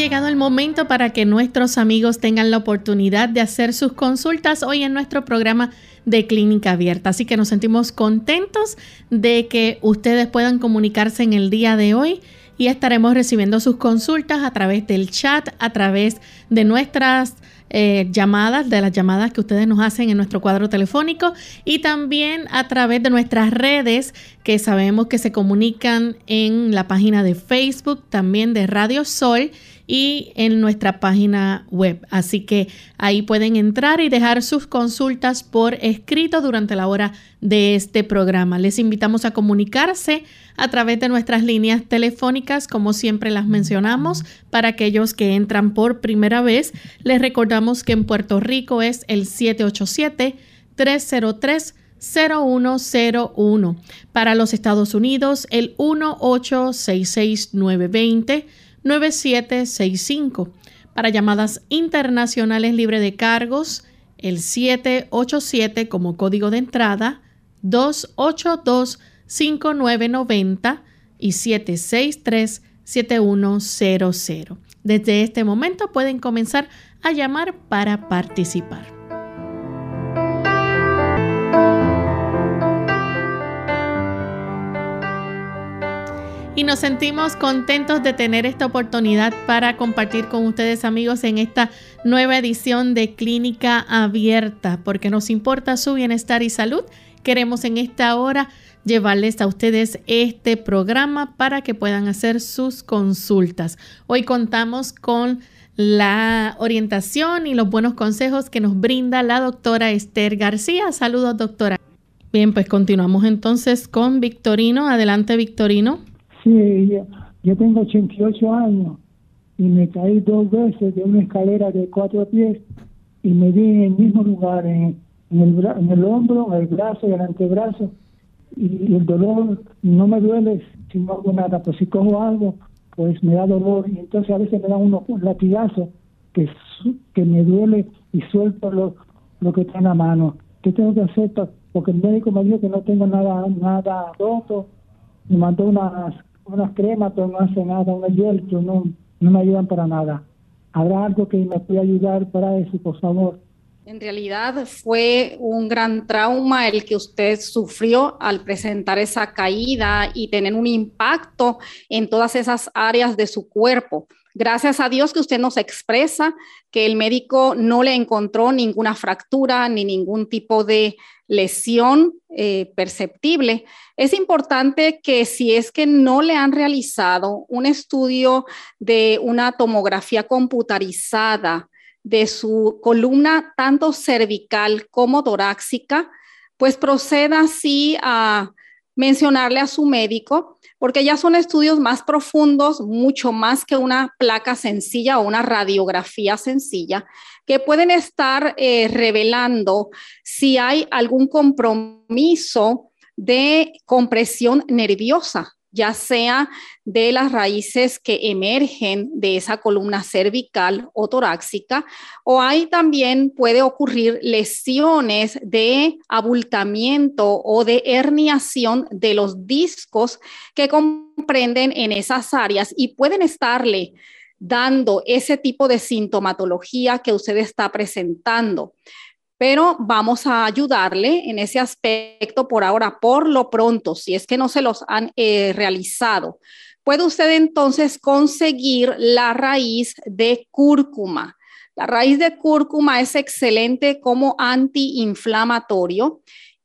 Llegado el momento para que nuestros amigos tengan la oportunidad de hacer sus consultas hoy en nuestro programa de clínica abierta. Así que nos sentimos contentos de que ustedes puedan comunicarse en el día de hoy y estaremos recibiendo sus consultas a través del chat, a través de nuestras eh, llamadas, de las llamadas que ustedes nos hacen en nuestro cuadro telefónico y también a través de nuestras redes que sabemos que se comunican en la página de Facebook, también de Radio Sol y en nuestra página web. Así que ahí pueden entrar y dejar sus consultas por escrito durante la hora de este programa. Les invitamos a comunicarse a través de nuestras líneas telefónicas, como siempre las mencionamos, para aquellos que entran por primera vez. Les recordamos que en Puerto Rico es el 787 303 0101. Para los Estados Unidos, el 1866920 9765. Para llamadas internacionales libre de cargos, el 787 como código de entrada, 282-5990 y 763-7100. Desde este momento pueden comenzar a llamar para participar. Y nos sentimos contentos de tener esta oportunidad para compartir con ustedes amigos en esta nueva edición de Clínica Abierta, porque nos importa su bienestar y salud. Queremos en esta hora llevarles a ustedes este programa para que puedan hacer sus consultas. Hoy contamos con la orientación y los buenos consejos que nos brinda la doctora Esther García. Saludos, doctora. Bien, pues continuamos entonces con Victorino. Adelante, Victorino. Sí, yo, yo tengo 88 años y me caí dos veces de una escalera de cuatro pies y me di en el mismo lugar, en, el, en el hombro, el brazo y el antebrazo. Y, el dolor no me duele si no hago nada, pues si cojo algo, pues me da dolor. Y entonces a veces me da uno un latigazo que, que me duele y suelto lo, lo que está en la mano. ¿Qué tengo que hacer? Porque el médico me dijo que no tengo nada, nada roto. Me mandó unas unas cremas, pero no hace nada, un hielo, no, no me ayudan para nada. ¿Habrá algo que me pueda ayudar para eso, por favor? En realidad fue un gran trauma el que usted sufrió al presentar esa caída y tener un impacto en todas esas áreas de su cuerpo. Gracias a Dios que usted nos expresa que el médico no le encontró ninguna fractura ni ningún tipo de lesión eh, perceptible. Es importante que si es que no le han realizado un estudio de una tomografía computarizada de su columna tanto cervical como torácica, pues proceda así a mencionarle a su médico porque ya son estudios más profundos, mucho más que una placa sencilla o una radiografía sencilla, que pueden estar eh, revelando si hay algún compromiso de compresión nerviosa ya sea de las raíces que emergen de esa columna cervical o torácica, o hay también puede ocurrir lesiones de abultamiento o de herniación de los discos que comprenden en esas áreas y pueden estarle dando ese tipo de sintomatología que usted está presentando pero vamos a ayudarle en ese aspecto por ahora, por lo pronto, si es que no se los han eh, realizado. Puede usted entonces conseguir la raíz de cúrcuma. La raíz de cúrcuma es excelente como antiinflamatorio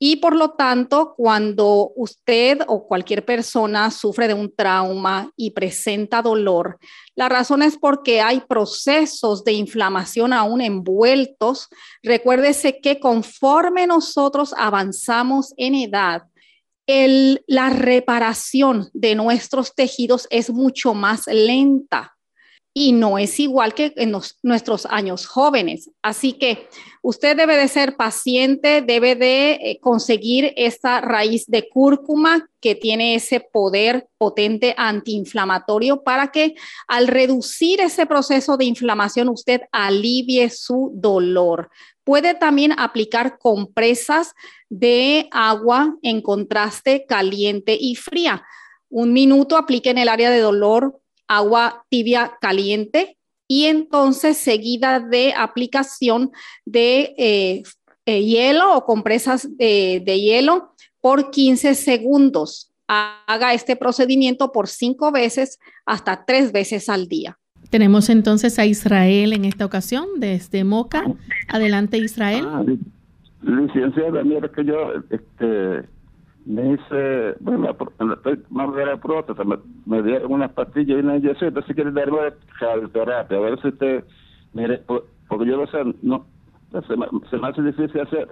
y por lo tanto, cuando usted o cualquier persona sufre de un trauma y presenta dolor, la razón es porque hay procesos de inflamación aún envueltos. Recuérdese que conforme nosotros avanzamos en edad, la reparación de nuestros tejidos es mucho más lenta y no es igual que en nuestros años jóvenes. Así que usted debe de ser paciente, debe de eh, conseguir esta raíz de cúrcuma que tiene ese poder potente antiinflamatorio para que al reducir ese proceso de inflamación usted alivie su dolor. Puede también aplicar compresas de agua en contraste caliente y fría. Un minuto aplique en el área de dolor agua tibia caliente y entonces seguida de aplicación de eh, eh, hielo o compresas de, hielo por 15 segundos. Haga este procedimiento por cinco veces hasta tres veces al día. Tenemos entonces a Israel en esta ocasión desde Moca. Adelante Israel. Ah, licenciada, mira que yo este, me hice, bueno, estoy más de la próstata, me, dieron unas pastillas y una inyección, entonces quiere darme radioterapia, a ver si usted, mire, porque yo no sé, no, se me, se me hace difícil hacer,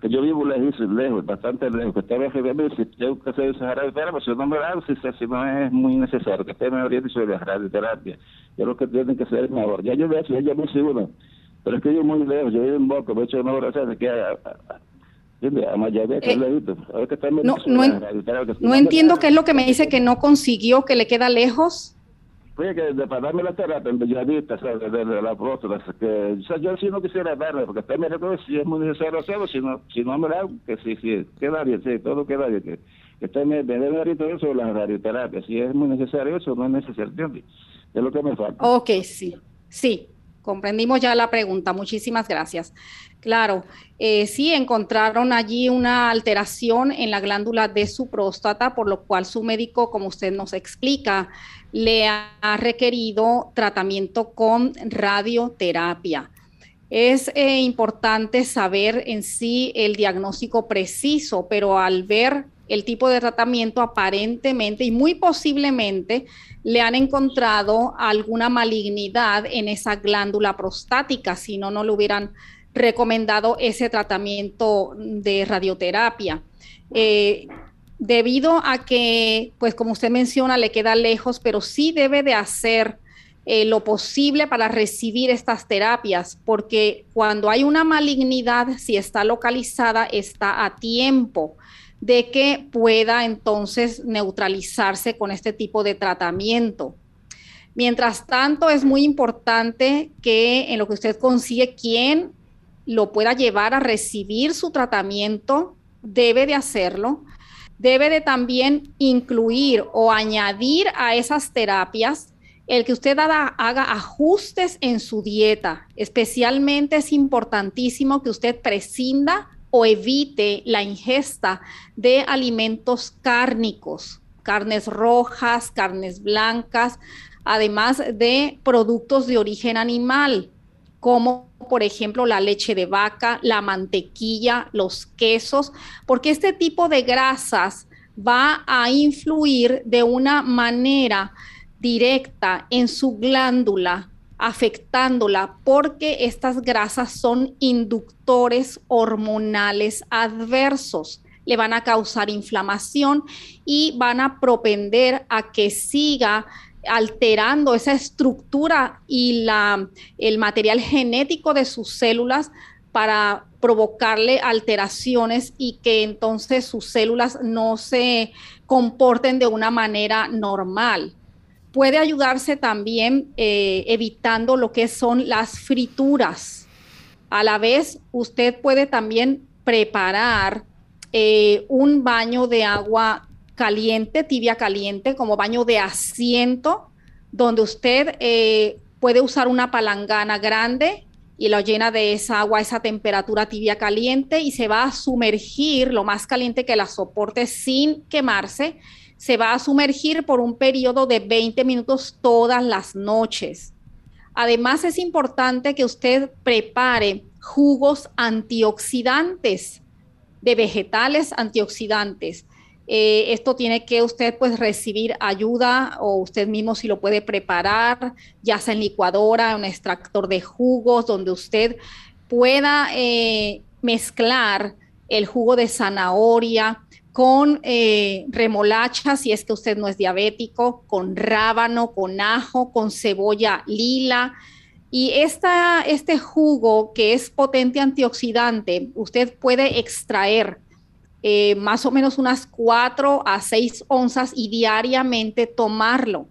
que yo vivo lejos, lejos, bastante lejos, que ve que si tengo que hacer esa radioterapia, si no me da, si, si no es muy necesario, que usted me oriente sobre la radioterapia, yo lo que tienen que hacer es mejor, ya yo veo, ya yo me uno, pero es que yo muy lejos, yo vivo en Boca, me he hecho una hora, o que no, entiendo qué es lo que me dice que no consiguió, que le queda lejos. Oye, que de, para darme la terapia en Bellavista, ¿sabes? De, de, la próstata, que o sea, yo sí no quisiera darle, porque usted me recuerda si es muy necesario hacerlo, si no, si no me da, que sí, sí, queda bien, sí, todo queda bien, que, que usted me, me debe todo eso la radioterapia, si es muy necesario eso, no es necesario, ¿entiendes? Es lo que me falta. Ok, sí, sí, comprendimos ya la pregunta, muchísimas gracias. Claro, eh, sí encontraron allí una alteración en la glándula de su próstata, por lo cual su médico, como usted nos explica, le ha requerido tratamiento con radioterapia. Es eh, importante saber en sí el diagnóstico preciso, pero al ver el tipo de tratamiento aparentemente y muy posiblemente le han encontrado alguna malignidad en esa glándula prostática, si no, no lo hubieran recomendado ese tratamiento de radioterapia. Eh, debido a que, pues como usted menciona, le queda lejos, pero sí debe de hacer eh, lo posible para recibir estas terapias, porque cuando hay una malignidad, si está localizada, está a tiempo de que pueda entonces neutralizarse con este tipo de tratamiento. Mientras tanto, es muy importante que en lo que usted consigue, quien lo pueda llevar a recibir su tratamiento, debe de hacerlo. Debe de también incluir o añadir a esas terapias el que usted haga, haga, ajustes en su dieta. Especialmente es importantísimo que usted prescinda o evite la ingesta de alimentos cárnicos, carnes rojas, carnes blancas, además de productos de origen animal como por ejemplo la leche de vaca, la mantequilla, los quesos, porque este tipo de grasas va a influir de una manera directa en su glándula, afectándola, porque estas grasas son inductores hormonales adversos. Le van a causar inflamación y van a propender a que siga alterando esa estructura y la, el material genético de sus células para provocarle alteraciones y que entonces sus células no se comporten de una manera normal. Puede ayudarse también eh, evitando lo que son las frituras. A la vez, usted puede también preparar eh, un baño de agua caliente, tibia caliente, como baño de asiento, donde usted eh, puede usar una palangana grande y lo llena de esa agua, esa temperatura tibia caliente y se va a sumergir lo más caliente que la soporte sin quemarse. Se va a sumergir por un periodo de 20 minutos todas las noches. Además es importante que usted prepare jugos antioxidantes de vegetales antioxidantes. Eh, esto tiene que usted pues recibir ayuda o usted mismo si lo puede preparar, ya sea en licuadora, un extractor de jugos, donde usted pueda eh, mezclar el jugo de zanahoria con eh, remolacha, si es que usted no es diabético, con rábano, con ajo, con cebolla lila. Y esta, este jugo que es potente antioxidante, usted puede extraer eh, más o menos unas 4 a 6 onzas y diariamente tomarlo.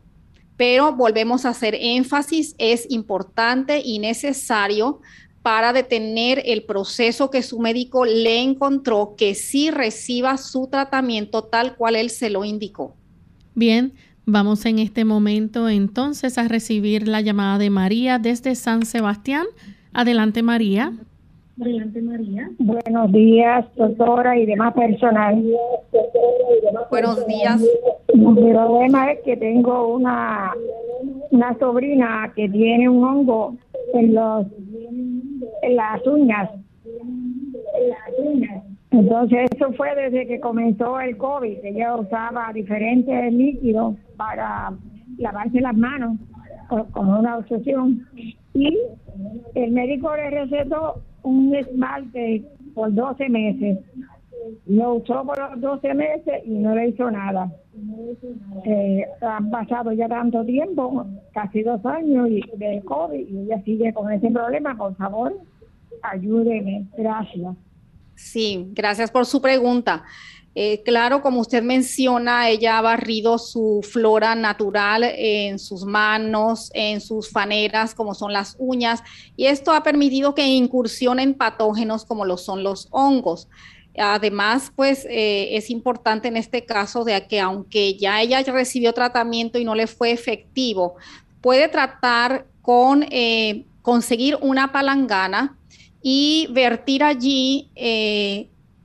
Pero volvemos a hacer énfasis, es importante y necesario para detener el proceso que su médico le encontró, que sí reciba su tratamiento tal cual él se lo indicó. Bien, vamos en este momento entonces a recibir la llamada de María desde San Sebastián. Adelante, María. Adelante, María. Buenos días, doctora y demás personal. Buenos días. El problema es que tengo una, una sobrina que tiene un hongo en los las uñas. Entonces eso fue desde que comenzó el COVID. Ella usaba diferentes líquidos para lavarse las manos con una obsesión y el médico le recetó un esmalte por 12 meses. Lo usó por los 12 meses y no le hizo nada. Eh, han pasado ya tanto tiempo, casi dos años y de COVID, y ella sigue con ese problema. Por favor, ayúdeme. Gracias. Sí, gracias por su pregunta. Eh, claro, como usted menciona, ella ha barrido su flora natural en sus manos, en sus faneras, como son las uñas, y esto ha permitido que incursionen patógenos como lo son los hongos. Además, pues eh, es importante en este caso de que aunque ya ella recibió tratamiento y no le fue efectivo, puede tratar con eh, conseguir una palangana y vertir allí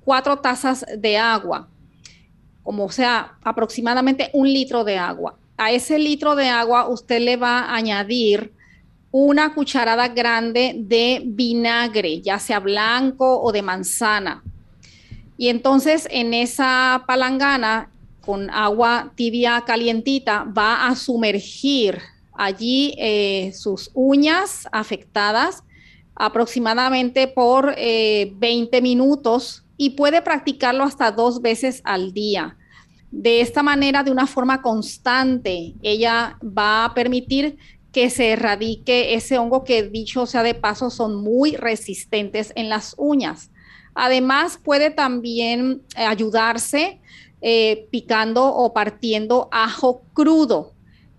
cuatro tazas de agua, como sea, aproximadamente un litro de agua. A ese litro de agua usted le va a añadir una cucharada grande de vinagre, ya sea blanco o de manzana. Y entonces en esa palangana con agua tibia calientita va a sumergir allí eh, sus uñas afectadas aproximadamente por 20 eh, minutos y puede practicarlo hasta dos veces al día. De esta manera, de una forma constante, ella va a permitir que se erradique ese hongo que, dicho sea de paso, son muy resistentes en las uñas. Además, puede también eh, ayudarse eh, picando o partiendo ajo crudo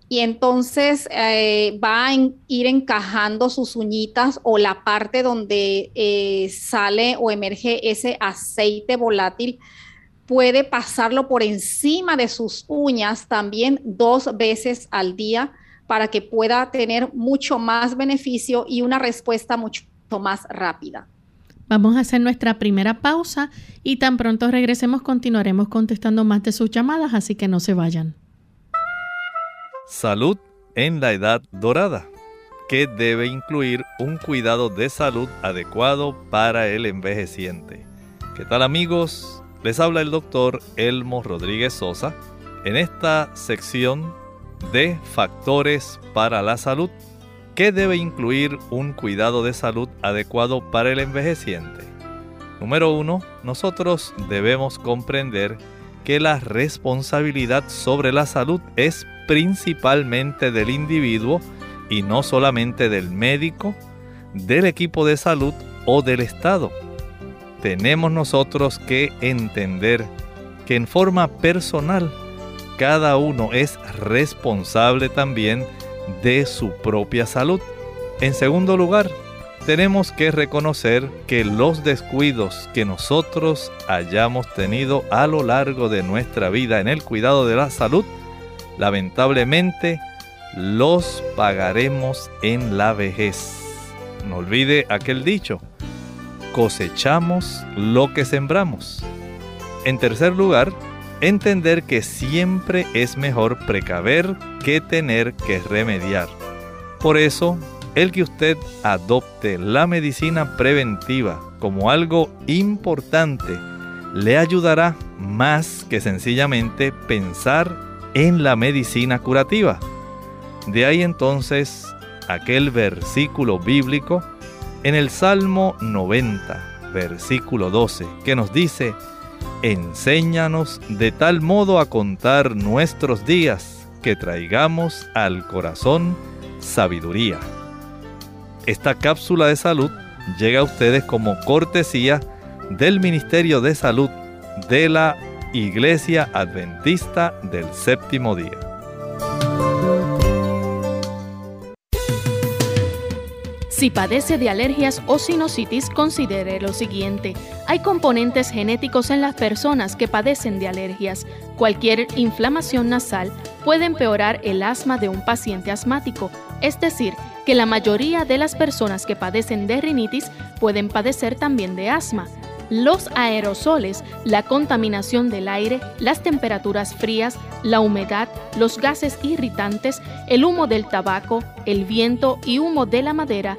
y entonces eh, va a ir encajando sus uñitas o la parte donde sale o emerge ese aceite volátil, puede pasarlo por encima de sus uñas también dos veces al día para que pueda tener mucho más beneficio y una respuesta mucho más rápida. Vamos a hacer nuestra primera pausa y tan pronto regresemos continuaremos contestando más de sus llamadas, así que no se vayan. Salud en la edad dorada, que debe incluir un cuidado de salud adecuado para el envejeciente. ¿Qué tal amigos? Les habla el doctor Elmo Rodríguez Sosa en esta sección de factores para la salud, que debe incluir un cuidado de salud adecuado para el envejeciente. Número uno, nosotros debemos comprender que la responsabilidad sobre la salud es principalmente del individuo y no solamente del médico, del equipo de salud o del Estado. Tenemos nosotros que entender que en forma personal cada uno es responsable también de su propia salud. En segundo lugar, tenemos que reconocer que los descuidos que nosotros hayamos tenido a lo largo de nuestra vida en el cuidado de la salud lamentablemente los pagaremos en la vejez. No olvide aquel dicho, cosechamos lo que sembramos. En tercer lugar, entender que siempre es mejor precaver que tener que remediar. Por eso, el que usted adopte la medicina preventiva como algo importante le ayudará más que sencillamente pensar en la medicina curativa. De ahí entonces aquel versículo bíblico en el Salmo 90, versículo 12, que nos dice, enséñanos de tal modo a contar nuestros días que traigamos al corazón sabiduría. Esta cápsula de salud llega a ustedes como cortesía del Ministerio de Salud de la Iglesia Adventista del Séptimo Día. Si padece de alergias o sinusitis, considere lo siguiente. Hay componentes genéticos en las personas que padecen de alergias. Cualquier inflamación nasal puede empeorar el asma de un paciente asmático, es decir, que la mayoría de las personas que padecen de rinitis pueden padecer también de asma. Los aerosoles, la contaminación del aire, las temperaturas frías, la humedad, los gases irritantes, el humo del tabaco, el viento y humo de la madera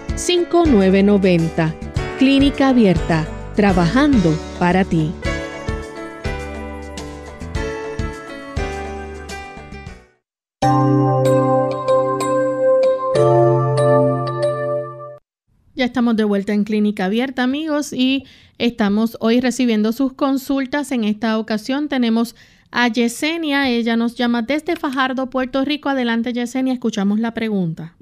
787-282-5990. Clínica Abierta, trabajando para ti. Ya estamos de vuelta en Clínica Abierta, amigos, y estamos hoy recibiendo sus consultas. En esta ocasión tenemos a Yesenia. Ella nos llama desde Fajardo, Puerto Rico. Adelante, Yesenia, escuchamos la pregunta.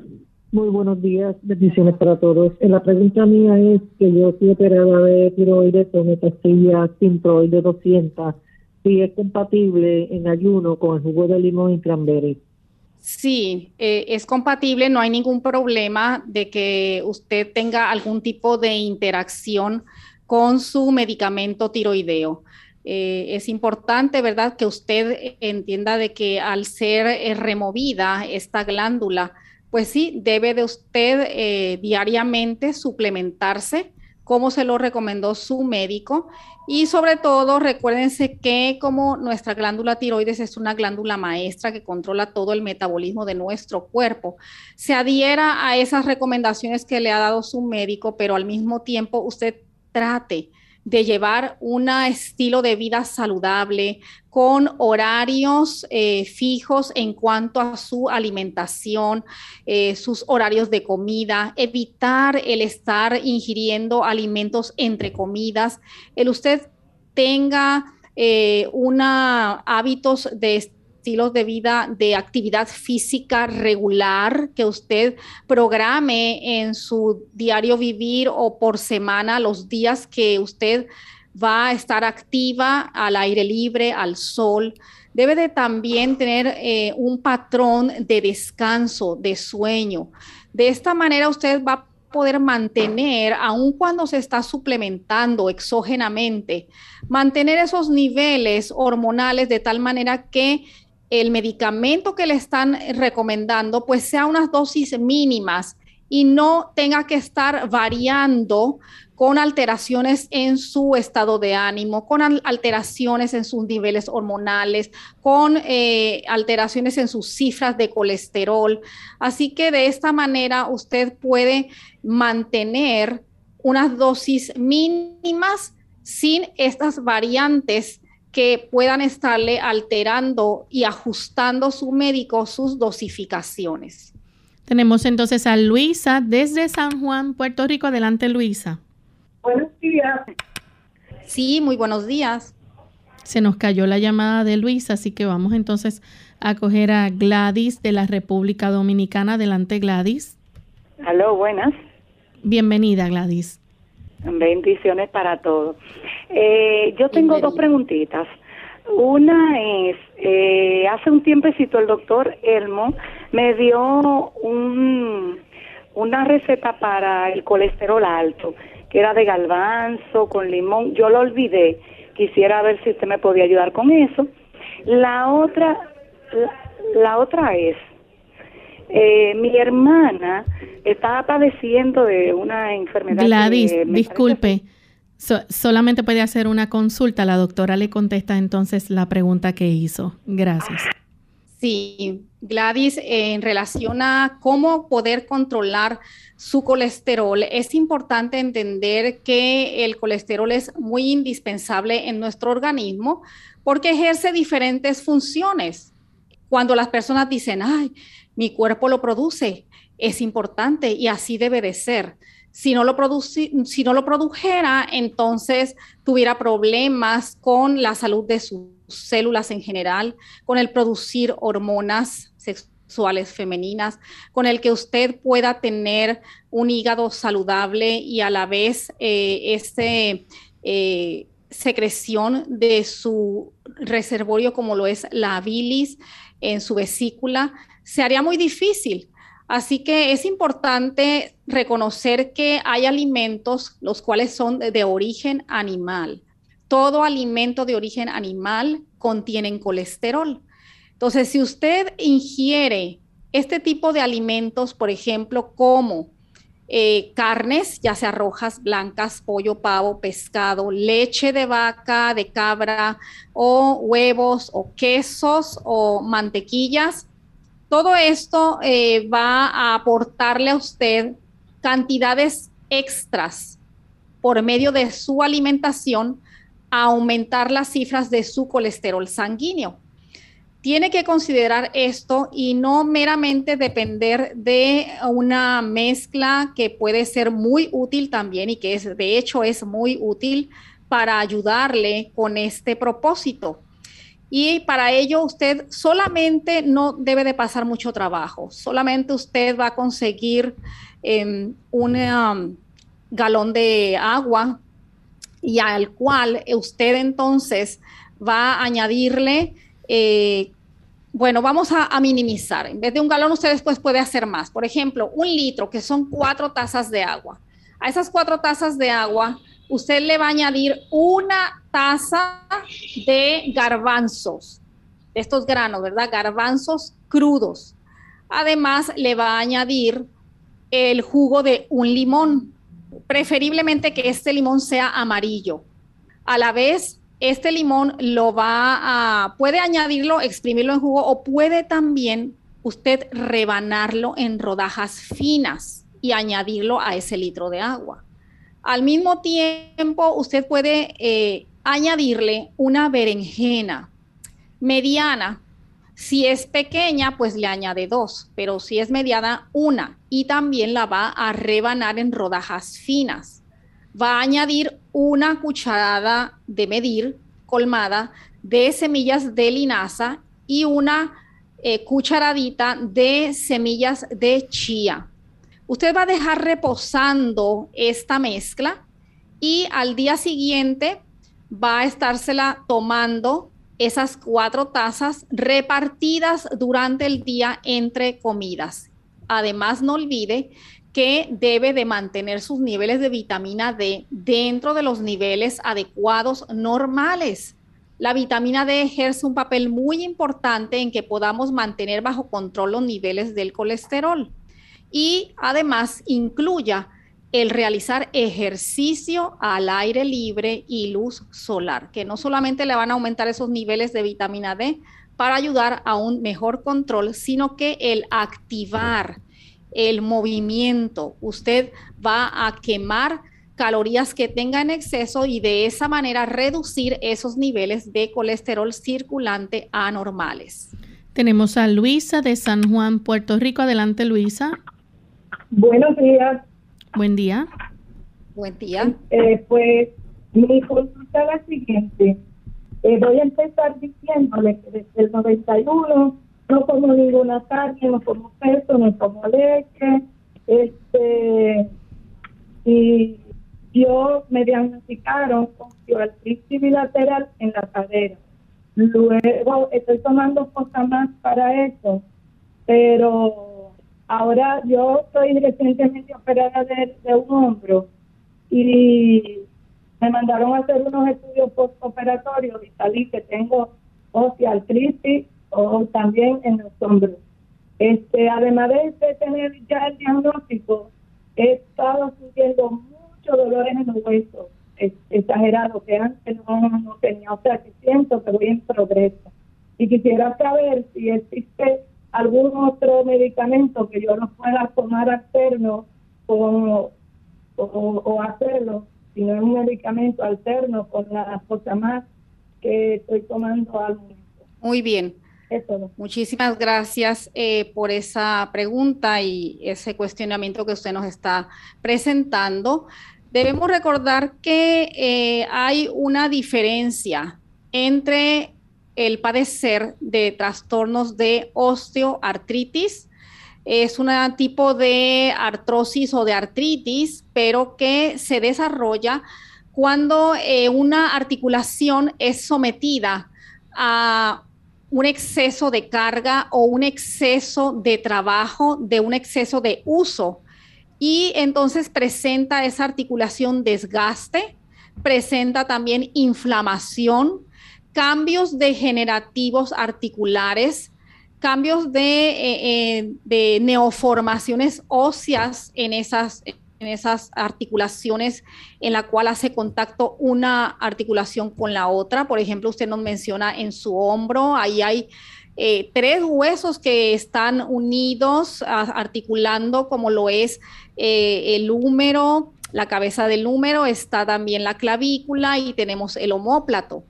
Muy buenos días, bendiciones para todos. Eh, la pregunta mía es que yo estoy operada de tiroides con pastilla de 200, si es compatible en ayuno con el jugo de limón y cranberry. Sí, eh, es compatible, no hay ningún problema de que usted tenga algún tipo de interacción con su medicamento tiroideo. Eh, es importante, ¿verdad?, que usted entienda de que al ser removida esta glándula, pues sí, debe de usted diariamente suplementarse como se lo recomendó su médico. Y sobre todo, recuérdense que como nuestra glándula tiroides es una glándula maestra que controla todo el metabolismo de nuestro cuerpo, se adhiera a esas recomendaciones que le ha dado su médico, pero al mismo tiempo usted trate de llevar un estilo de vida saludable con horarios eh, fijos en cuanto a su alimentación, eh, sus horarios de comida, evitar el estar ingiriendo alimentos entre comidas, el usted tenga eh, una hábitos de estilos de vida de actividad física regular que usted programe en su diario vivir o por semana los días que usted va a estar activa al aire libre, al sol. Debe de también tener eh, un patrón de descanso, de sueño. De esta manera usted va a poder mantener, aun cuando se está suplementando exógenamente, mantener esos niveles hormonales de tal manera que el medicamento que le están recomendando pues sea unas dosis mínimas y no tenga que estar variando con alteraciones en su estado de ánimo, con alteraciones en sus niveles hormonales, con eh, alteraciones en sus cifras de colesterol. Así que de esta manera usted puede mantener unas dosis mínimas sin estas variantes que puedan estarle alterando y ajustando su médico sus dosificaciones. Tenemos entonces a Luisa desde San Juan, Puerto Rico. Adelante, Luisa. Buenos días. Sí, muy buenos días. Se nos cayó la llamada de Luisa, así que vamos entonces a coger a Gladys de la República Dominicana. Adelante, Gladys. Aló, buenas. Bienvenida, Gladys. Bendiciones para todos. Eh, yo tengo dos preguntitas. Una es, eh, hace un tiempecito el doctor Elmo me dio un, una receta para el colesterol alto, que era de galvanzo con limón. Yo lo olvidé. Quisiera ver si usted me podía ayudar con eso. La otra, la, otra es, eh, mi hermana estaba padeciendo de una enfermedad. Gladys, disculpe. solamente puede hacer una consulta. La doctora le contesta entonces la pregunta que hizo. Gracias. Sí, Gladys, en relación a cómo poder controlar su colesterol, es importante entender que el colesterol es muy indispensable en nuestro organismo porque ejerce diferentes funciones. Cuando las personas dicen, ay, mi cuerpo lo produce, es importante y así debe de ser. Si no, lo si no lo produjera, entonces tuviera problemas con la salud de sus células en general, con el producir hormonas sexuales femeninas, con el que usted pueda tener un hígado saludable y a la vez eh, este, eh, secreción de su reservorio como lo es la bilis en su vesícula, se haría muy difícil. Así que es importante reconocer que hay alimentos los cuales son de, origen animal. Todo alimento de origen animal contiene colesterol. Entonces, si usted ingiere este tipo de alimentos, por ejemplo, como eh, carnes, ya sea rojas, blancas, pollo, pavo, pescado, leche de vaca, de cabra, o huevos, o quesos, o mantequillas, todo esto eh, va a aportarle a usted cantidades extras por medio de su alimentación a aumentar las cifras de su colesterol sanguíneo. Tiene que considerar esto y no meramente depender de una mezcla que puede ser muy útil también y que de hecho es muy útil para ayudarle con este propósito. Y para ello usted solamente no debe de pasar mucho trabajo, solamente usted va a conseguir em, un um, galón de agua y al cual usted entonces va a añadirle, eh, bueno, vamos a, a, minimizar, en vez de un galón usted después puede hacer más, por ejemplo, un litro, que son cuatro tazas de agua. A esas cuatro tazas de agua usted le va a añadir una taza de garbanzos, de estos granos, ¿verdad? Garbanzos crudos. Además, le va a añadir el jugo de un limón, preferiblemente que este limón sea amarillo. A la vez, este limón lo va a, puede añadirlo, exprimirlo en jugo o puede también usted rebanarlo en rodajas finas y añadirlo a ese litro de agua. Al mismo tiempo, usted puede eh, añadirle una berenjena mediana. Si es pequeña, pues le añade dos, pero si es mediana, una. Y también la va a rebanar en rodajas finas. Va a añadir una cucharada de medir colmada de semillas de linaza y una eh, cucharadita de semillas de chía. Usted va a dejar reposando esta mezcla y al día siguiente va a estársela tomando esas cuatro tazas repartidas durante el día entre comidas. Además, no olvide que debe de mantener sus niveles de vitamina D dentro de los niveles adecuados normales. La vitamina D ejerce un papel muy importante en que podamos mantener bajo control los niveles del colesterol y además incluya el realizar ejercicio al aire libre y luz solar, que no solamente le van a aumentar esos niveles de vitamina D para ayudar a un mejor control, sino que el activar el movimiento, usted va a quemar calorías que tenga en exceso y de esa manera reducir esos niveles de colesterol circulante anormales. Tenemos a Luisa de San Juan, Puerto Rico. Adelante, Luisa. Buenos días. Buen día. Buen día. Eh, pues mi consulta es la siguiente. Eh, voy a empezar diciéndole que desde el 91 no como ninguna carne, no como queso, no como leche, este y yo me diagnosticaron osteoartritis bilateral en la cadera. Luego estoy tomando cosas más para eso, pero ahora yo estoy recientemente operada de, un hombro y me mandaron a hacer unos estudios postoperatorios y salí que tengo osteoartritis o también en los hombros. Este, además de tener ya el diagnóstico, he estado sintiendo muchos dolores en los huesos, exagerados, que antes no, tenía. O sea, que siento que voy en progreso. Y quisiera saber si existe algún otro medicamento que yo no pueda tomar alterno o, o, hacerlo, si no es un medicamento alterno con la cosa más que estoy tomando al momento. Muy bien. Muchísimas gracias eh, por esa pregunta y ese cuestionamiento que usted nos está presentando. Debemos recordar que eh, hay una diferencia entre el padecer de trastornos de osteoartritis. Es un tipo de artrosis o de artritis, pero que se desarrolla cuando eh, una articulación es sometida a un exceso de carga o un exceso de trabajo, de un exceso de uso. Y entonces presenta esa articulación desgaste, presenta también inflamación, cambios degenerativos articulares, cambios de, eh, eh, neoformaciones óseas en esas, en esas articulaciones en la cual hace contacto una articulación con la otra. Por ejemplo, usted nos menciona en su hombro, ahí hay eh, tres huesos que están unidos, articulando como lo es eh, el húmero, la cabeza del húmero, está también la clavícula y tenemos el homóplato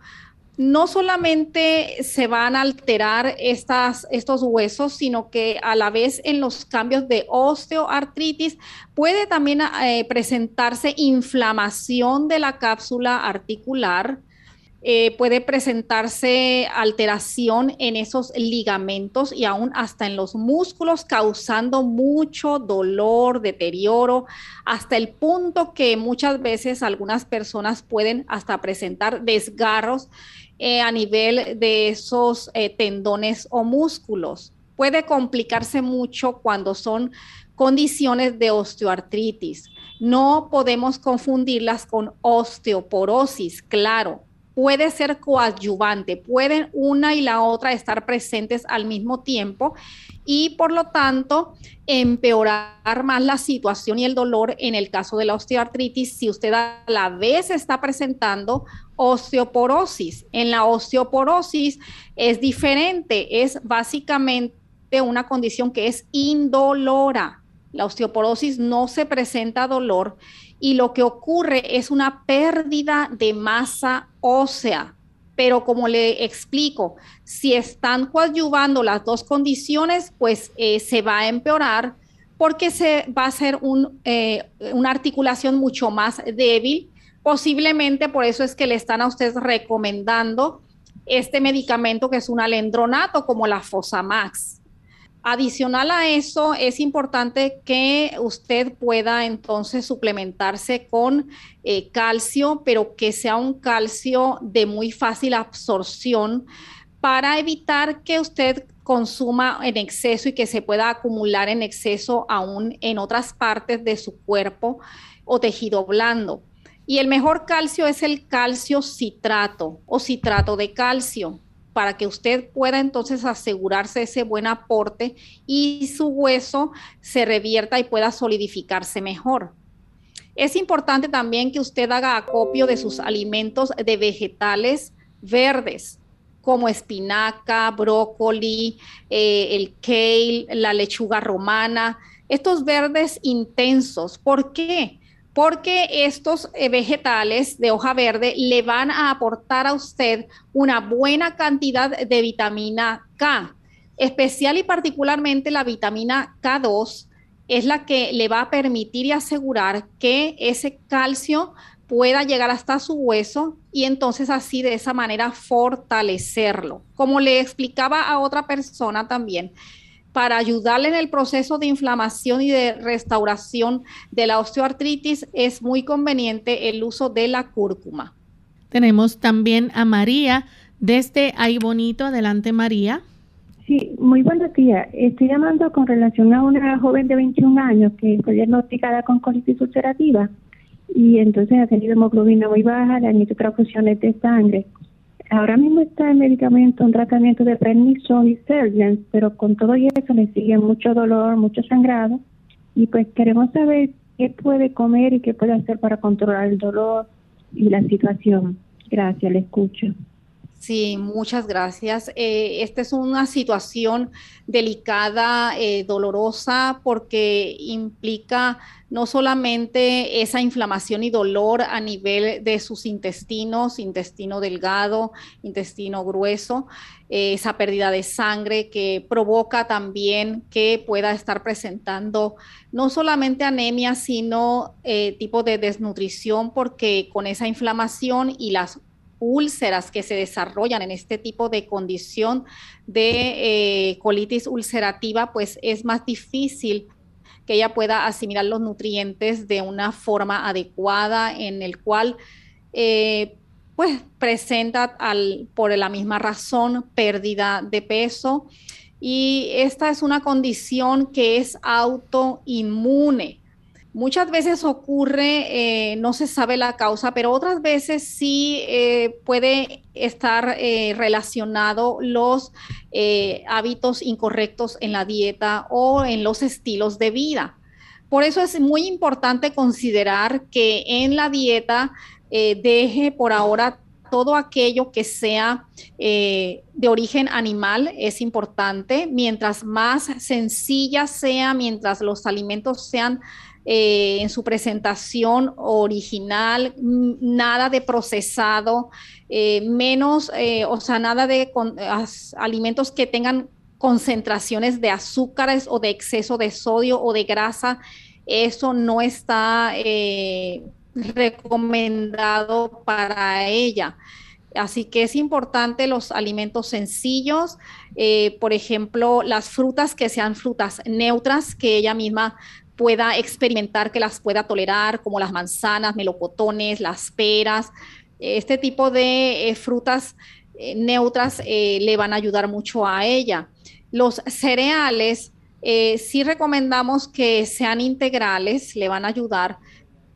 no solamente se van a alterar estos huesos, sino que a la vez en los cambios de osteoartritis puede también eh, presentarse inflamación de la cápsula articular, eh, puede presentarse alteración en esos ligamentos y aún hasta en los músculos, causando mucho dolor, deterioro, hasta el punto que muchas veces algunas personas pueden hasta presentar desgarros eh, a nivel de esos eh, tendones o músculos. Puede complicarse mucho cuando son condiciones de osteoartritis. No podemos confundirlas con osteoporosis, claro. Puede ser coadyuvante, pueden una y la otra estar presentes al mismo tiempo y por lo tanto empeorar más la situación y el dolor en el caso de la osteoartritis si usted a la vez está presentando osteoporosis. En la osteoporosis es diferente, es básicamente una condición que es indolora. La osteoporosis no se presenta dolor y lo que ocurre es una pérdida de masa ósea. Pero como le explico, si están coadyuvando las dos condiciones, pues eh, se va a empeorar porque se va a ser eh, una articulación mucho más débil Posiblemente por eso es que le están a ustedes recomendando este medicamento que es un alendronato como la Fosamax. Adicional a eso, es importante que usted pueda entonces suplementarse con eh, calcio, pero que sea un calcio de muy fácil absorción para evitar que usted consuma en exceso y que se pueda acumular en exceso aún en otras partes de su cuerpo o tejido blando. Y el mejor calcio es el calcio citrato o citrato de calcio para que usted pueda entonces asegurarse ese buen aporte y su hueso se revierta y pueda solidificarse mejor. Es importante también que usted haga acopio de sus alimentos de vegetales verdes, como espinaca, brócoli, eh, el kale, la lechuga romana, estos verdes intensos. ¿Por qué? Porque estos eh, vegetales de hoja verde le van a aportar a usted una buena cantidad de vitamina K, especial y particularmente la vitamina K2 es la que le va a permitir y asegurar que ese calcio pueda llegar hasta su hueso y entonces así de esa manera fortalecerlo. Como le explicaba a otra persona también, para ayudarle en el proceso de inflamación y de restauración de la osteoartritis es muy conveniente el uso de la cúrcuma. Tenemos también a María desde Ahí Bonito. Adelante, María. Sí, muy buenos días. Estoy llamando con relación a una joven de 21 años que fue diagnosticada con colitis ulcerativa y entonces ha tenido hemoglobina muy baja, le han hecho transfusiones de sangre. Ahora mismo está en medicamento, un tratamiento de prednisone y Sergens, pero con todo eso le sigue mucho dolor, mucho sangrado y pues queremos saber qué puede comer y qué puede hacer para controlar el dolor y la situación. Gracias, le escucho. Sí, muchas gracias. Eh, esta es una situación delicada, eh, dolorosa, porque implica no solamente esa inflamación y dolor a nivel de sus intestinos, intestino delgado, intestino grueso, eh, esa pérdida de sangre que provoca también que pueda estar presentando no solamente anemia, sino tipo de desnutrición, porque con esa inflamación y las úlceras que se desarrollan en este tipo de condición de eh, colitis ulcerativa, pues es más difícil que ella pueda asimilar los nutrientes de una forma adecuada en el cual eh, pues presenta por la misma razón pérdida de peso y esta es una condición que es autoinmune. Muchas veces ocurre, eh, no se sabe la causa, pero otras veces sí eh, puede estar eh, relacionado los hábitos incorrectos en la dieta o en los estilos de vida. Por eso es muy importante considerar que en la dieta deje por ahora todo aquello que sea de origen animal es importante. Mientras más sencilla sea, mientras los alimentos sean eh, en su presentación original, nada de procesado, eh, menos, eh, o sea, nada de alimentos que tengan concentraciones de azúcares o de exceso de sodio o de grasa. Eso no está recomendado para ella. Así que es importante los alimentos sencillos, por ejemplo, las frutas que sean frutas neutras, que ella misma pueda experimentar, que las pueda tolerar, como las manzanas, melocotones, las peras. Este tipo de eh, frutas eh, neutras eh, le van a ayudar mucho a ella. Los cereales, sí recomendamos que sean integrales, le van a ayudar,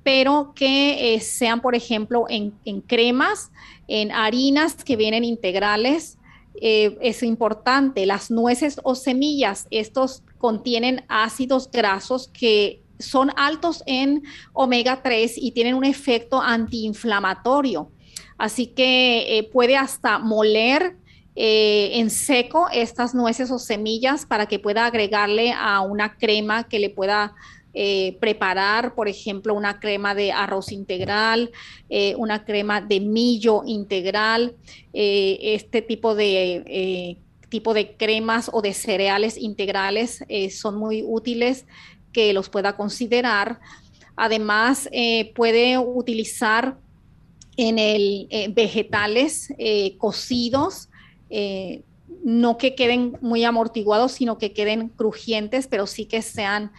pero que sean, por ejemplo, en, en, cremas, en harinas que vienen integrales. es importante, las nueces o semillas, estos contienen ácidos grasos que son altos en omega 3 y tienen un efecto antiinflamatorio. Así que eh, puede hasta moler eh, en seco estas nueces o semillas para que pueda agregarle a una crema que le pueda eh, preparar, por ejemplo, una crema de arroz integral, una crema de millo integral, este tipo de tipo de cremas o de cereales integrales eh, son muy útiles que los pueda considerar. Además, eh, puede utilizar en el eh, vegetales cocidos, no que queden muy amortiguados, sino que queden crujientes, pero sí que sean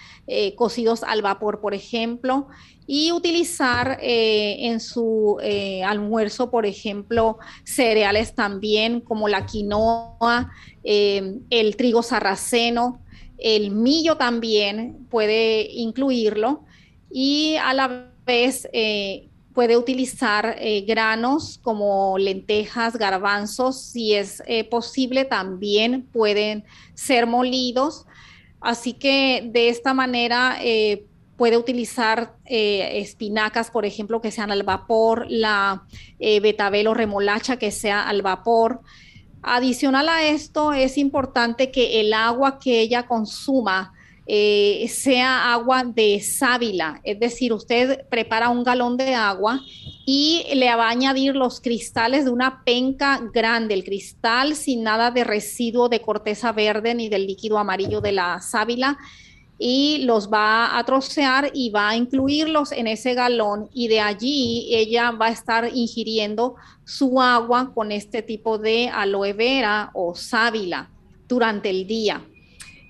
cocidos al vapor, por ejemplo. Y utilizar eh, en su eh, almuerzo, por ejemplo, cereales también como la quinoa, eh, el trigo sarraceno, el millo también puede incluirlo. Y a la vez puede utilizar granos como lentejas, garbanzos, si es posible también pueden ser molidos. Así que de esta manera puede utilizar eh, espinacas, por ejemplo, que sean al vapor, la eh, betabel o remolacha que sea al vapor. Adicional a esto, es importante que el agua que ella consuma eh, sea agua de sábila, es decir, usted prepara un galón de agua y le va a añadir los cristales de una penca grande, el cristal sin nada de residuo de corteza verde ni del líquido amarillo de la sábila y los va a trocear y va a incluirlos en ese galón y de allí ella va a estar ingiriendo su agua con este tipo de aloe vera o sábila durante el día.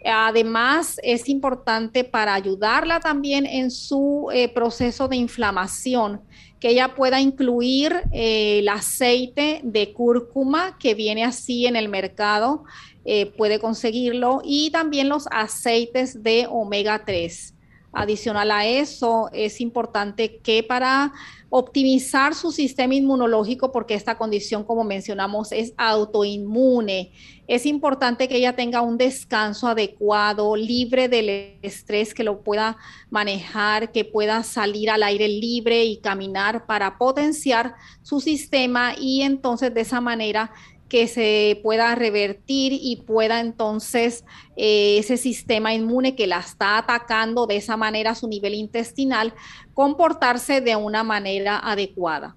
Además, es importante para ayudarla también en su eh, proceso de inflamación, que ella pueda incluir eh, el aceite de cúrcuma que viene así en el mercado, eh, puede conseguirlo, y también los aceites de omega 3. Adicional a eso, es importante que para optimizar su sistema inmunológico, porque esta condición, como mencionamos, es autoinmune, es importante que ella tenga un descanso adecuado, libre del estrés, que lo pueda manejar, que pueda salir al aire libre y caminar para potenciar su sistema y entonces de esa manera que se pueda revertir y pueda entonces eh, ese sistema inmune que la está atacando de esa manera a su nivel intestinal comportarse de una manera adecuada.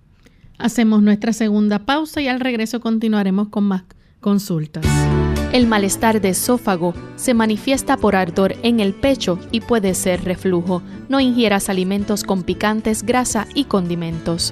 Hacemos nuestra segunda pausa y al regreso continuaremos con más consultas. El malestar de esófago se manifiesta por ardor en el pecho y puede ser reflujo. No ingieras alimentos con picantes, grasa y condimentos.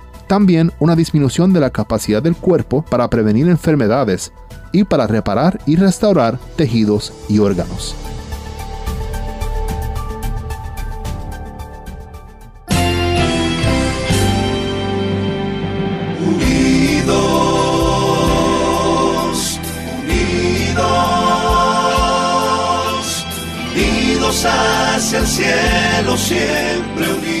también una disminución de la capacidad del cuerpo para prevenir enfermedades y para reparar y restaurar tejidos y órganos. Unidos, unidos, unidos hacia el cielo, siempre unidos.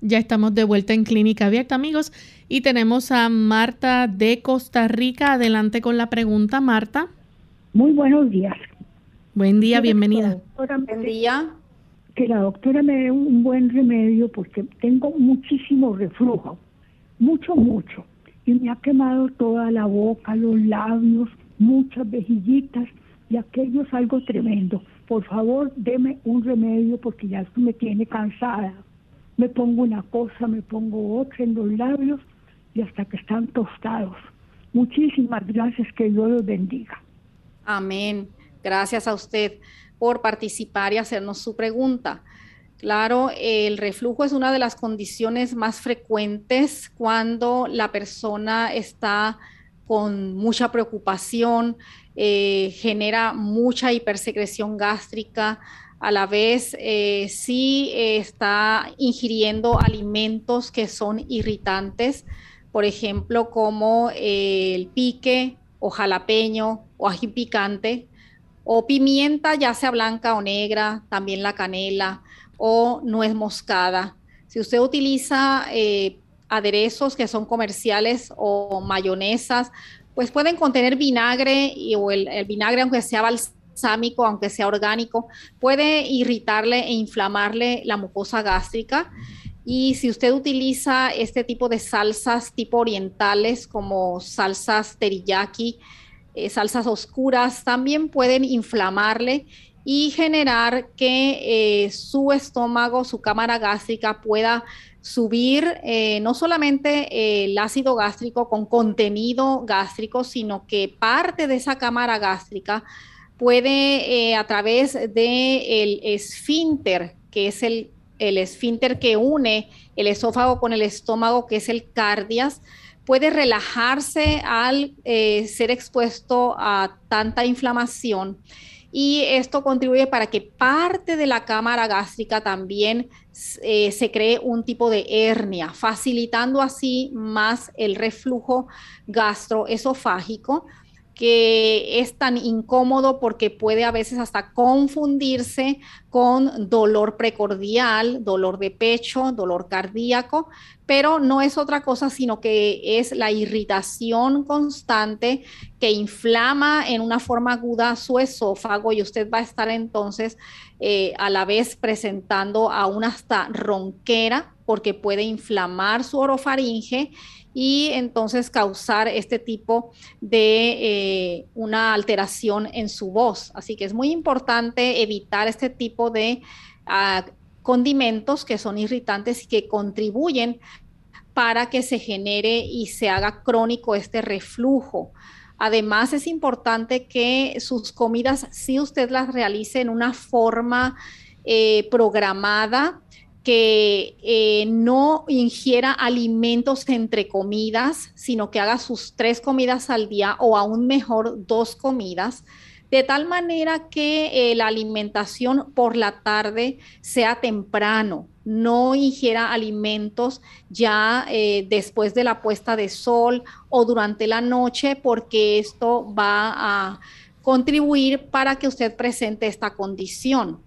Ya estamos de vuelta en Clínica Abierta, amigos, y tenemos a Marta de Costa Rica. Adelante con la pregunta, Marta. Muy buenos días. Buen día, bienvenida. Buen día. Que la doctora me dé un buen remedio porque tengo muchísimo reflujo, mucho, mucho. Y me ha quemado toda la boca, los labios, muchas vejillitas y aquello es algo tremendo por favor, deme un remedio porque ya me tiene cansada. Me pongo una cosa, me pongo otra en los labios y hasta que están tostados. Muchísimas gracias, que Dios los bendiga. Amén. Gracias a usted por participar y hacernos su pregunta. Claro, el reflujo es una de las condiciones más frecuentes cuando la persona está con mucha preocupación, eh, genera mucha hipersecreción gástrica, a la vez eh, sí eh, está ingiriendo alimentos que son irritantes, por ejemplo, como el pique o jalapeño o ají picante, o pimienta, ya sea blanca o negra, también la canela o nuez moscada. Si usted utiliza aderezos que son comerciales o mayonesas pues pueden contener vinagre y, o el, vinagre, aunque sea balsámico, aunque sea orgánico, puede irritarle e inflamarle la mucosa gástrica. Y si usted utiliza este tipo de salsas tipo orientales como salsas teriyaki, eh, salsas oscuras, también pueden inflamarle y generar que eh, su estómago, su cámara gástrica pueda subir eh, no solamente el ácido gástrico con contenido gástrico, sino que parte de esa cámara gástrica puede a través del el esfínter, que es el, esfínter que une el esófago con el estómago, que es el cardias, puede relajarse al ser expuesto a tanta inflamación. Y esto contribuye para que parte de la cámara gástrica también eh, se cree un tipo de hernia, facilitando así más el reflujo gastroesofágico que es tan incómodo porque puede a veces hasta confundirse con dolor precordial, dolor de pecho, dolor cardíaco, pero no es otra cosa sino que es la irritación constante que inflama en una forma aguda su esófago y usted va a estar entonces eh, a la vez presentando a una hasta ronquera porque puede inflamar su orofaringe y entonces causar este tipo de eh, una alteración en su voz. Así que es muy importante evitar este tipo de ah, condimentos que son irritantes y que contribuyen para que se genere y se haga crónico este reflujo. Además, es importante que sus comidas, si usted las realice en una forma eh, programada, que eh, no ingiera alimentos entre comidas, sino que haga sus tres comidas al día o aún mejor dos comidas, de tal manera que eh, la alimentación por la tarde sea temprano, no ingiera alimentos ya eh, después de la puesta de sol o durante la noche, porque esto va a contribuir para que usted presente esta condición.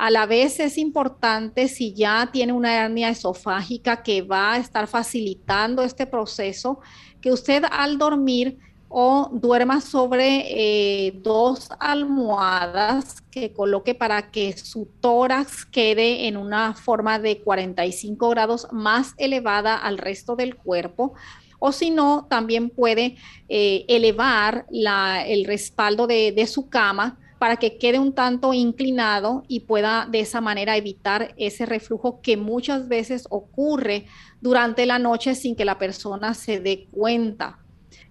A la vez es importante si ya tiene una hernia esofágica que va a estar facilitando este proceso, que usted al dormir o duerma sobre eh, dos almohadas que coloque para que su tórax quede en una forma de 45 grados más elevada al resto del cuerpo. O si no, también puede eh, elevar el respaldo de su cama para que quede un tanto inclinado y pueda de esa manera evitar ese reflujo que muchas veces ocurre durante la noche sin que la persona se dé cuenta.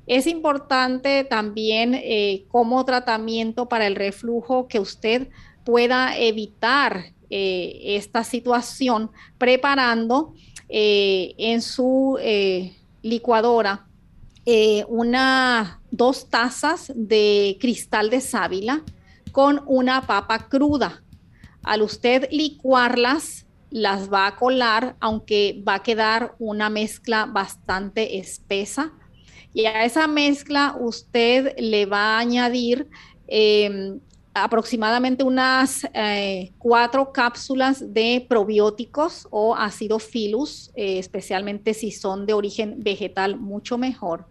Es importante también eh, como tratamiento para el reflujo que usted pueda evitar eh, esta situación preparando eh, en su licuadora una, dos tazas de cristal de sábila con una papa cruda. Al usted licuarlas, las va a colar, aunque va a quedar una mezcla bastante espesa. Y a esa mezcla usted le va a añadir em, aproximadamente unas eh, cuatro cápsulas de probióticos o ácido filus, eh, especialmente si son de origen vegetal, mucho mejor.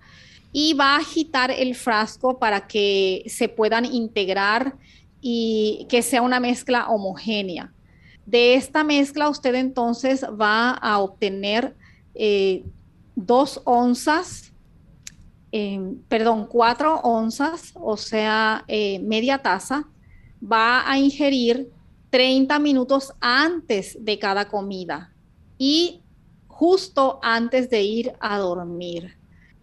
Y va a agitar el frasco para que se puedan integrar y que sea una mezcla homogénea. De esta mezcla usted entonces va a obtener eh, dos onzas, eh, perdón, cuatro onzas, o sea, eh, media taza. Va a ingerir 30 minutos antes de cada comida y justo antes de ir a dormir.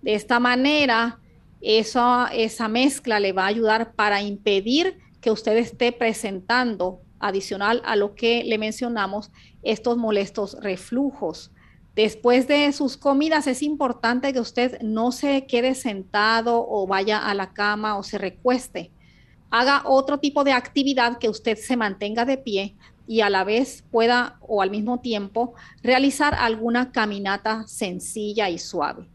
De esta manera, esa, mezcla le va a ayudar para impedir que usted esté presentando, adicional a lo que le mencionamos, estos molestos reflujos. Después de sus comidas es importante que usted no se quede sentado o vaya a la cama o se recueste. Haga otro tipo de actividad que usted se mantenga de pie y a la vez pueda o al mismo tiempo realizar alguna caminata sencilla y suave.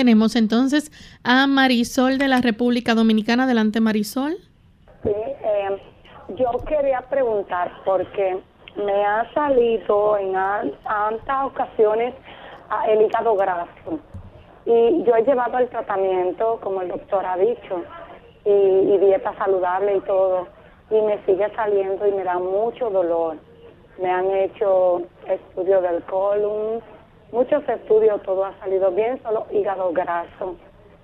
Tenemos entonces a Marisol de la República Dominicana. Adelante, Marisol. Sí, eh, yo quería preguntar porque me ha salido en tantas ocasiones el hígado graso y yo he llevado el tratamiento como el doctor ha dicho y, dieta saludable y todo y me sigue saliendo y me da mucho dolor. Me han hecho estudios del colon, muchos estudios, todo ha salido bien, solo hígado graso.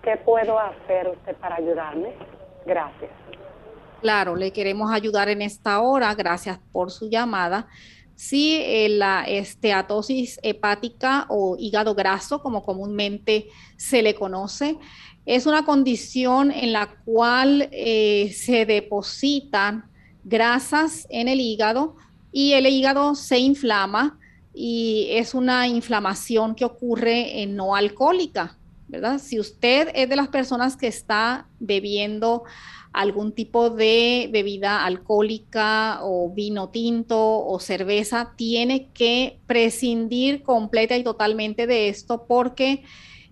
¿Qué puedo hacer usted para ayudarme? Gracias. Claro, le queremos ayudar en esta hora. Gracias por su llamada. Si eh, la esteatosis hepática o hígado graso, como comúnmente se le conoce, es una condición en la cual eh, se depositan grasas en el hígado y el hígado se inflama y es una inflamación que ocurre en no alcohólica. ¿verdad? Si usted es de las personas que está bebiendo algún tipo de bebida alcohólica o vino tinto o cerveza, tiene que prescindir completa y totalmente de esto porque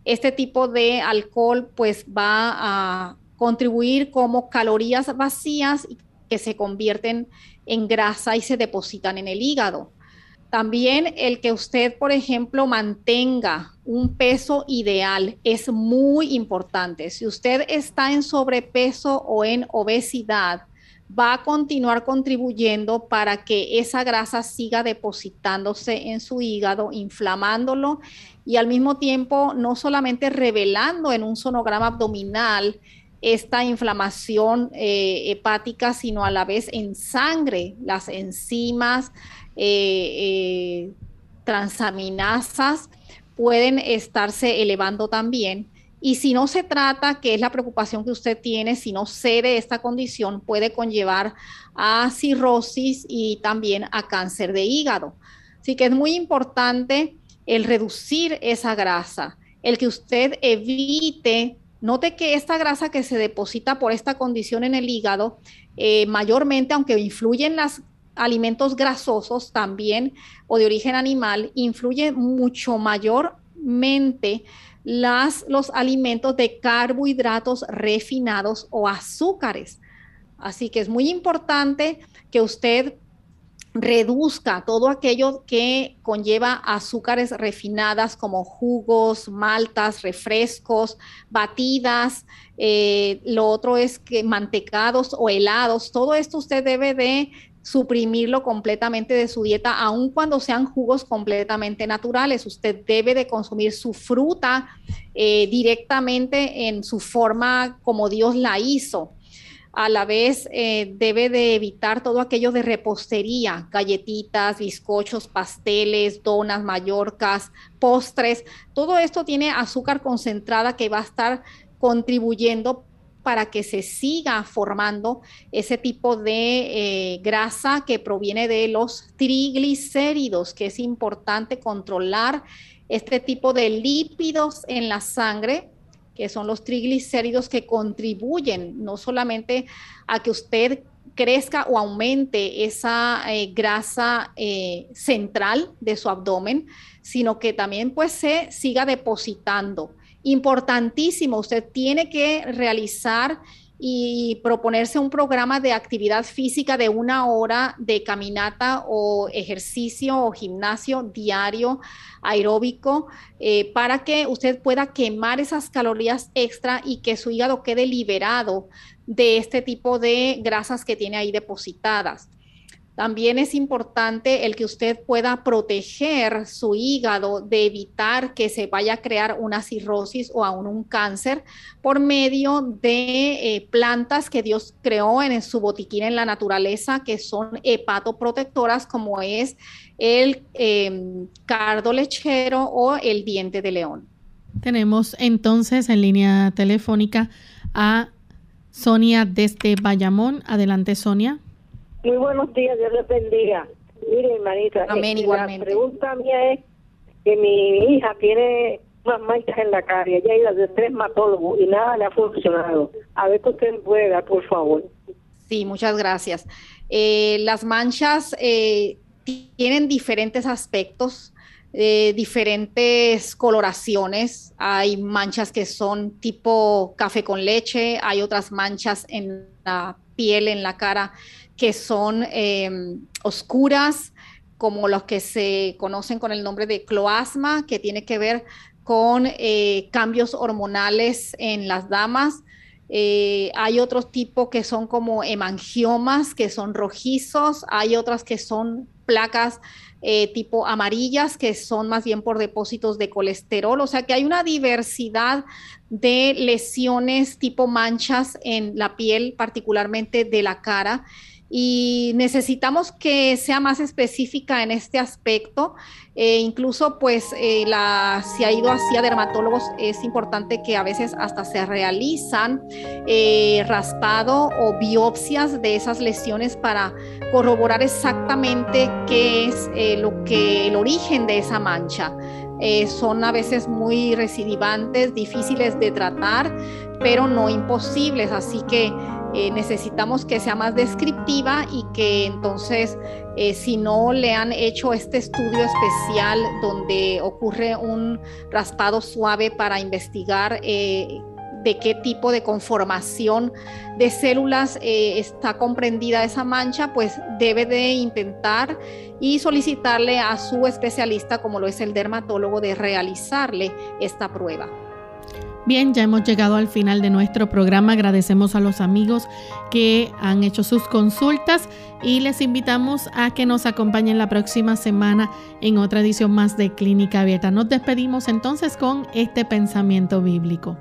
este tipo de alcohol pues va a contribuir como calorías vacías que se convierten en grasa y se depositan en el hígado. También el que usted, por ejemplo, mantenga un peso ideal es muy importante. Si usted está en sobrepeso o en obesidad, va a continuar contribuyendo para que esa grasa siga depositándose en su hígado, inflamándolo y al mismo tiempo no solamente revelando en un sonograma abdominal esta inflamación eh, hepática, sino a la vez en sangre, las enzimas, eh, eh, transaminasas pueden estarse elevando también. Y si no se trata, que es la preocupación que usted tiene, si no cede esta condición, puede conllevar a cirrosis y también a cáncer de hígado. Así que es muy importante el reducir esa grasa, el que usted evite, note que esta grasa que se deposita por esta condición en el hígado, eh, mayormente, aunque influyen las alimentos grasosos también o de origen animal, influye mucho mayormente las, los alimentos de carbohidratos refinados o azúcares. Así que es muy importante que usted reduzca todo aquello que conlleva azúcares refinadas como jugos, maltas, refrescos, batidas. Eh, lo otro es que mantecados o helados, todo esto usted debe de suprimirlo completamente de su dieta, aun cuando sean jugos completamente naturales. Usted debe de consumir su fruta eh, directamente en su forma como Dios la hizo. A la vez eh, debe de evitar todo aquello de repostería, galletitas, bizcochos, pasteles, donas, mallorcas, postres. Todo esto tiene azúcar concentrada que va a estar contribuyendo para que se siga formando ese tipo de eh, grasa que proviene de los triglicéridos, que es importante controlar este tipo de lípidos en la sangre, que son los triglicéridos que contribuyen no solamente a que usted crezca o aumente esa eh, grasa eh, central de su abdomen, sino que también pues se siga depositando importantísimo. Usted tiene que realizar y proponerse un programa de actividad física de una hora de caminata o ejercicio o gimnasio diario aeróbico eh, para que usted pueda quemar esas calorías extra y que su hígado quede liberado de este tipo de grasas que tiene ahí depositadas. También es importante el que usted pueda proteger su hígado de evitar que se vaya a crear una cirrosis o aún un cáncer por medio de eh, plantas que Dios creó en, su botiquín en la naturaleza, que son hepatoprotectoras, como es el em, cardo lechero o el diente de león. Tenemos entonces en línea telefónica a Sonia desde Bayamón. Adelante, Sonia. Muy buenos días, Dios les bendiga. Mire, hermanita, Amén, este, la pregunta mía es que mi hija tiene unas manchas en la cara y ella ha ido de tres matólogos y nada le ha funcionado. A ver qué usted puede dar, por favor. Sí, muchas gracias. Eh, las manchas eh, tienen diferentes aspectos, eh, diferentes coloraciones. Hay manchas que son tipo café con leche, hay otras manchas en la piel, en la cara que son em, oscuras, como los que se conocen con el nombre de cloasma, que tiene que ver con eh, cambios hormonales en las damas. Eh, hay otros tipos que son como hemangiomas, que son rojizos. Hay otras que son placas eh, tipo amarillas, que son más bien por depósitos de colesterol. O sea que hay una diversidad de lesiones tipo manchas en la piel, particularmente de la cara y necesitamos que sea más específica en este aspecto. Eh, incluso, pues, eh, la, si ha ido así a dermatólogos, es importante que a veces hasta se realizan eh, raspado o biopsias de esas lesiones para corroborar exactamente qué es lo que el origen de esa mancha. son a veces muy recidivantes, difíciles de tratar, pero no imposibles. Así que eh, necesitamos que sea más descriptiva y que entonces eh, si no le han hecho este estudio especial donde ocurre un raspado suave para investigar eh, de qué tipo de conformación de células está comprendida esa mancha, pues debe de intentar y solicitarle a su especialista, como lo es el dermatólogo, de realizarle esta prueba. Bien, ya hemos llegado al final de nuestro programa. Agradecemos a los amigos que han hecho sus consultas y les invitamos a que nos acompañen la próxima semana en otra edición más de Clínica Abierta. Nos despedimos entonces con este pensamiento bíblico.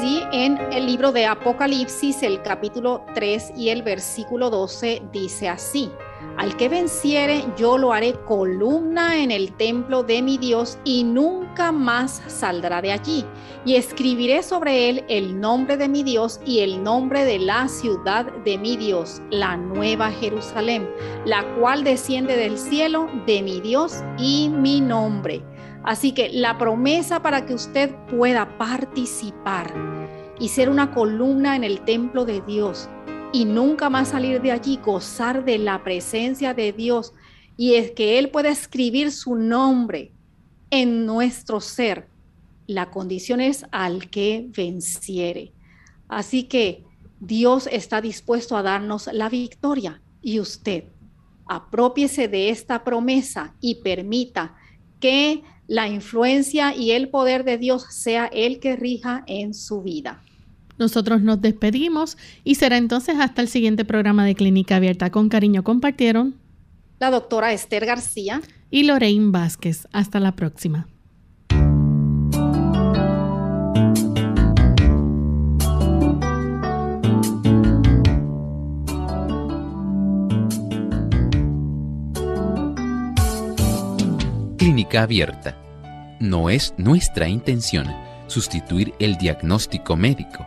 Sí, en el libro de Apocalipsis, el capítulo 3 y el versículo 12 dice así. Al que venciere, yo lo haré columna en el templo de mi Dios y nunca más saldrá de allí. Y escribiré sobre él el nombre de mi Dios y el nombre de la ciudad de mi Dios, la nueva Jerusalén, la cual desciende del cielo de mi Dios y mi nombre. Así que la promesa para que usted pueda participar y ser una columna en el templo de Dios y nunca más salir de allí, gozar de la presencia de Dios. Y es que Él puede escribir su nombre en nuestro ser. La condición es al que venciere. Así que Dios está dispuesto a darnos la victoria y usted apropiese de esta promesa y permita que la influencia y el poder de Dios sea el que rija en su vida. Nosotros nos despedimos y será entonces hasta el siguiente programa de Clínica Abierta. Con cariño compartieron la doctora Esther García y Lorraine Vázquez. Hasta la próxima. Clínica Abierta. No es nuestra intención sustituir el diagnóstico médico